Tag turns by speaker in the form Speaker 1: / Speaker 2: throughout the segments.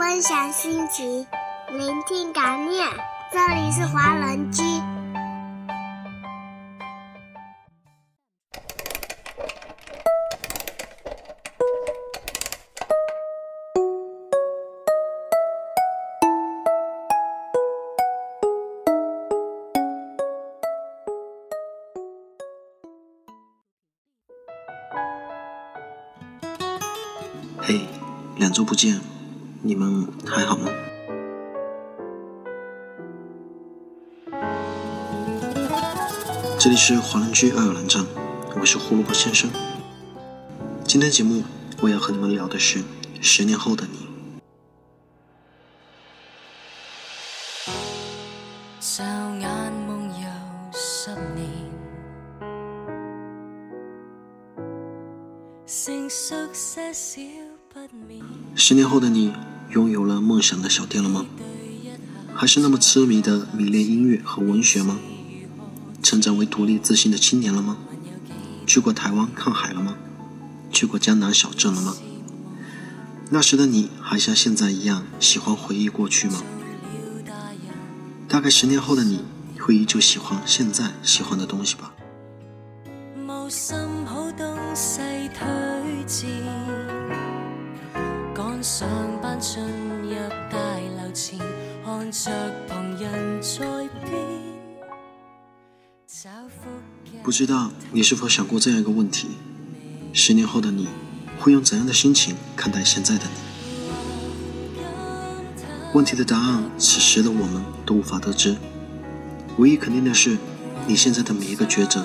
Speaker 1: 分享心情，聆听感念。这里是华人居。
Speaker 2: 嘿，两周不见，你们还好吗？这里是华人居爱尔兰站，我是胡萝卜先生。今天节目我要和你们聊的是十年后的你。
Speaker 3: 骤眼梦游十年，成熟些少不眠。
Speaker 2: 十年后的你，拥有了梦想的小店了吗？还是那么痴迷的迷恋音乐和文学吗？成长为独立自信的青年了吗？去过台湾看海了吗？去过江南小镇了吗？那时的你还像现在一样喜欢回忆过去吗？大概十年后的你会依旧喜欢现在喜欢的东西吧？
Speaker 3: 无甚好东西推荐，上班进入大楼前，看着旁人在。
Speaker 2: 不知道你是否想过这样一个问题：十年后的你会用怎样的心情看待现在的你？问题的答案，此时的我们都无法得知。唯一肯定的是，你现在的每一个抉择，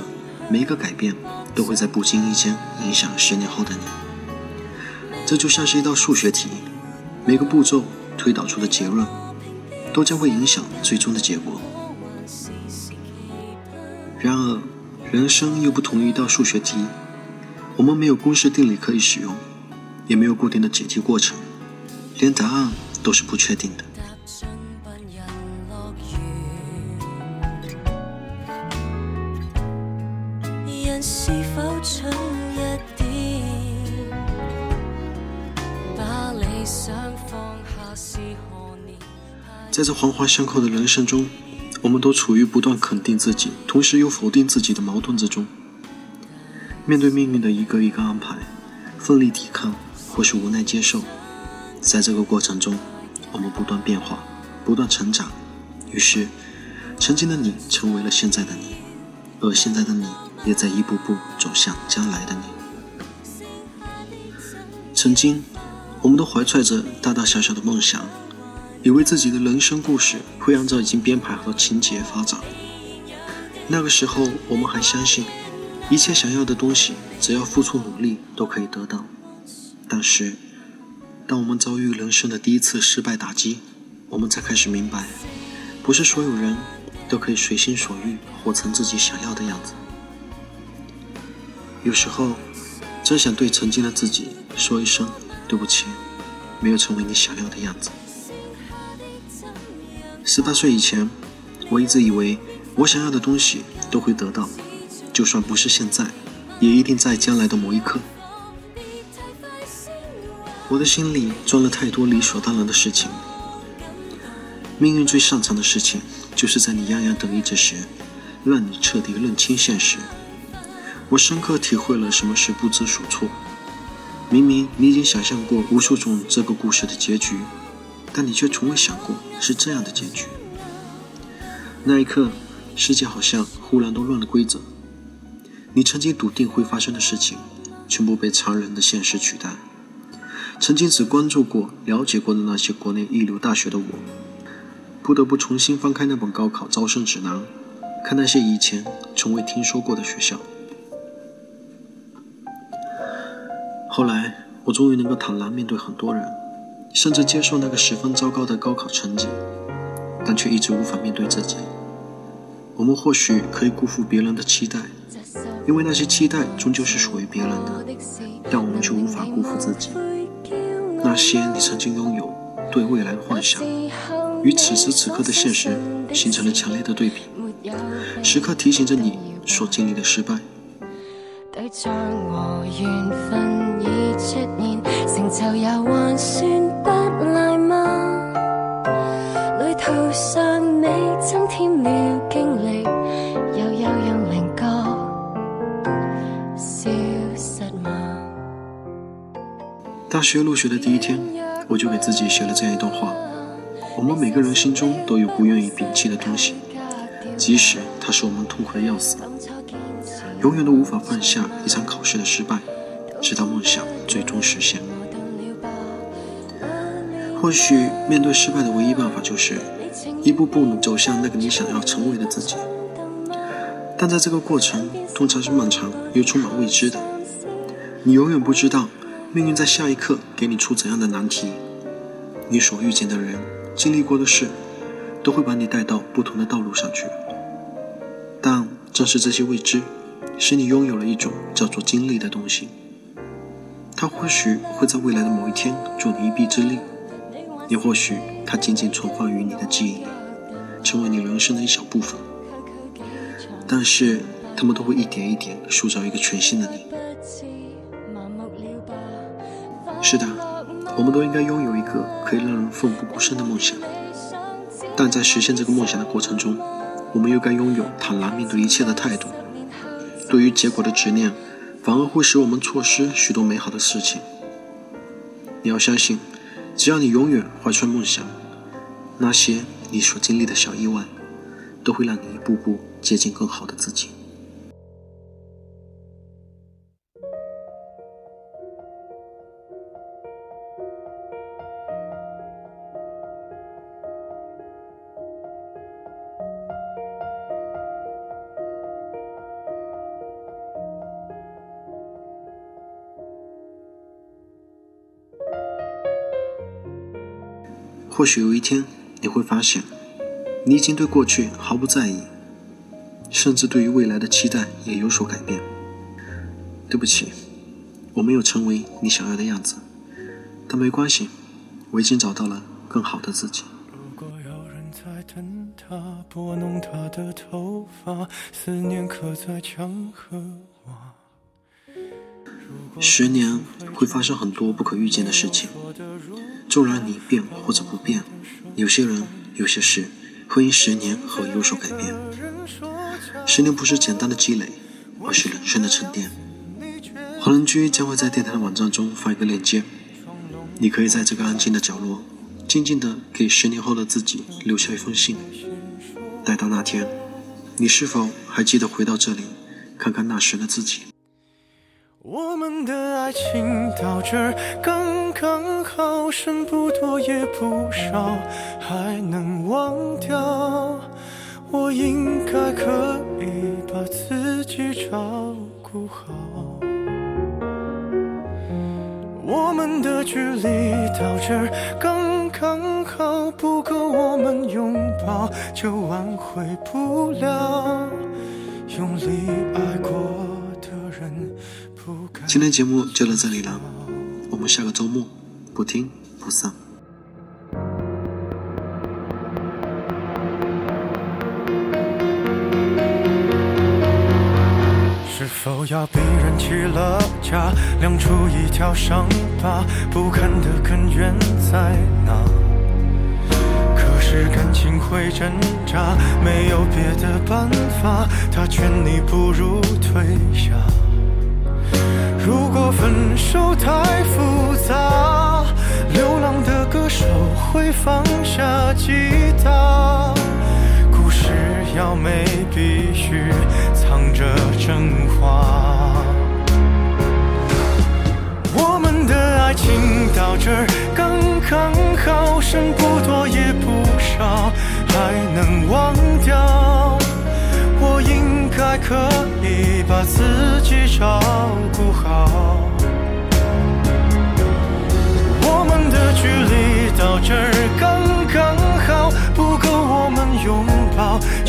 Speaker 2: 每一个改变，都会在不经意间影响十年后的你。这就像是一道数学题，每个步骤推导出的结论，都将会影响最终的结果。然而，人生又不同于一道数学题，我们没有公式定理可以使用，也没有固定的解题过程，连答案都是不确定的。在这环环相扣的人生中，我们都处于不断肯定自己，同时又否定自己的矛盾之中。面对命运的一个一个安排，奋力抵抗，或是无奈接受。在这个过程中，我们不断变化，不断成长。于是，曾经的你成为了现在的你，而现在的你也在一步步走向将来的你。曾经，我们都怀揣着大大小小的梦想。以为自己的人生故事会按照已经编排好的情节发展。那个时候，我们还相信一切想要的东西，只要付出努力都可以得到。但是，当我们遭遇人生的第一次失败打击，我们才开始明白，不是所有人都可以随心所欲活成自己想要的样子。有时候，真想对曾经的自己说一声对不起，没有成为你想要的样子。十八岁以前，我一直以为我想要的东西都会得到，就算不是现在，也一定在将来的某一刻。我的心里装了太多理所当然的事情。命运最擅长的事情，就是在你洋洋得意之时，让你彻底认清现实。我深刻体会了什么是不知所措。明明你已经想象过无数种这个故事的结局。但你却从未想过是这样的结局。那一刻，世界好像忽然都乱了规则。你曾经笃定会发生的事情，全部被殘忍的现实取代。曾经只关注过、了解过的那些国内一流大学的我，不得不重新翻开那本高考招生指南，看那些以前从未听说过的学校。后来，我终于能够坦然面对很多人。甚至接受那个十分糟糕的高考成绩，但却一直无法面对自己。我们或许可以辜负别人的期待，因为那些期待终究是属于别人的，但我们却无法辜负自己。那些你曾经拥有对未来的幻想，与此时此刻的现实形成了强烈的对比，时刻提醒着你所经历的失败。
Speaker 3: 对障和缘份已出现成就也还算不赖吗？旅途上你增添了经历又有人明告消失吗？
Speaker 2: 大学入学的第一天我就给自己写了这样一段话。我们每个人心中都有不愿意摒弃的东西即使它使我们痛苦得要死永远都无法放下一场考试的失败，直到梦想最终实现。或许面对失败的唯一办法就是一步步走向那个你想要成为的自己，但在这个过程通常是漫长又充满未知的，你永远不知道命运在下一刻给你出怎样的难题，你所遇见的人、经历过的事，都会把你带到不同的道路上去。但正是这些未知，使你拥有了一种叫做经历的东西，它或许会在未来的某一天助你一臂之力。也或许它仅仅存放于你的记忆里，成为你人生的一小部分。但是，他们都会一点一点塑造一个全新的你。是的，我们都应该拥有一个可以让人奋不顾身的梦想。但在实现这个梦想的过程中，我们又该拥有坦然面对一切的态度。对于结果的执念，反而会使我们错失许多美好的事情。你要相信。只要你永远怀揣梦想，那些你所经历的小意外，都会让你一步步接近更好的自己。或许有一天你会发现，你已经对过去毫不在意，甚至对于未来的期待也有所改变。对不起，我没有成为你想要的样子，但没关系，我已经找到了更好的自己。如果有人在等他，拨弄他的头发，思念刻在墙和瓦。十年会发生很多不可预见的事情。纵然你变或者不变，有些人、有些事会因十年而有所改变。十年不是简单的积累，而是人生的沉淀。黄仁居将会在电台的网站中发一个链接，你可以在这个安静的角落，静静的给十年后的自己留下一封信。待到那天，你是否还记得回到这里，看看那时的自己？我们的爱情到这儿刚刚好，剩不多也不少，还能忘掉。我应该可以把自己照顾好。我们的距离到这儿刚刚好，不够我们拥抱，就挽回不了用力爱过的人，不该。今天节目就到这里了，们下个周末不听不散。是否要逼人起了家，亮出一条伤疤，不堪的根源在哪？可是感情会挣扎，没有别的办法，他劝你不如退下。如果分手太会放下吉他。故事要美，必须藏着真话。我们的爱情到这刚刚好，剩不多也不少，还能忘掉。我应该可以把自己照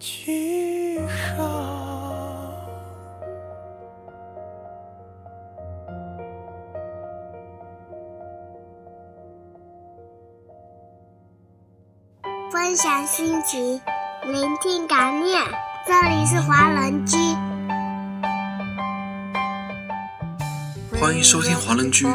Speaker 4: 记号。
Speaker 1: 分享心情，聆听感念。这里是华人居，
Speaker 2: 欢迎收听华人居，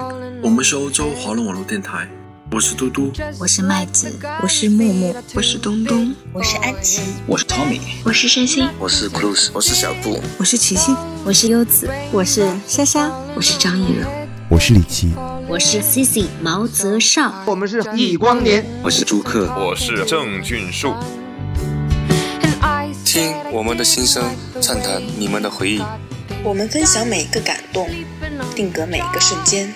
Speaker 2: 我们是欧洲华人网络电台，我是嘟嘟，
Speaker 5: 我是麦子，
Speaker 6: 我是木木，
Speaker 7: 我是东东，
Speaker 8: 我是安琪，
Speaker 9: 我是 Tommy，
Speaker 10: 我是山心，
Speaker 11: 我是 Cruz，
Speaker 12: 我是小布，
Speaker 7: 我是琪琪，
Speaker 5: 我是优子，
Speaker 6: 我是莎莎，
Speaker 10: 我是张艺柔，
Speaker 13: 我是李琦，
Speaker 14: 我是 Cici 毛泽少，
Speaker 15: 我们是易光年，
Speaker 11: 我是朱克，
Speaker 16: 我是郑俊树。
Speaker 17: 听我们的心声，畅谈你们的回忆。
Speaker 18: 我们分享每一个感动，定格每一个瞬间。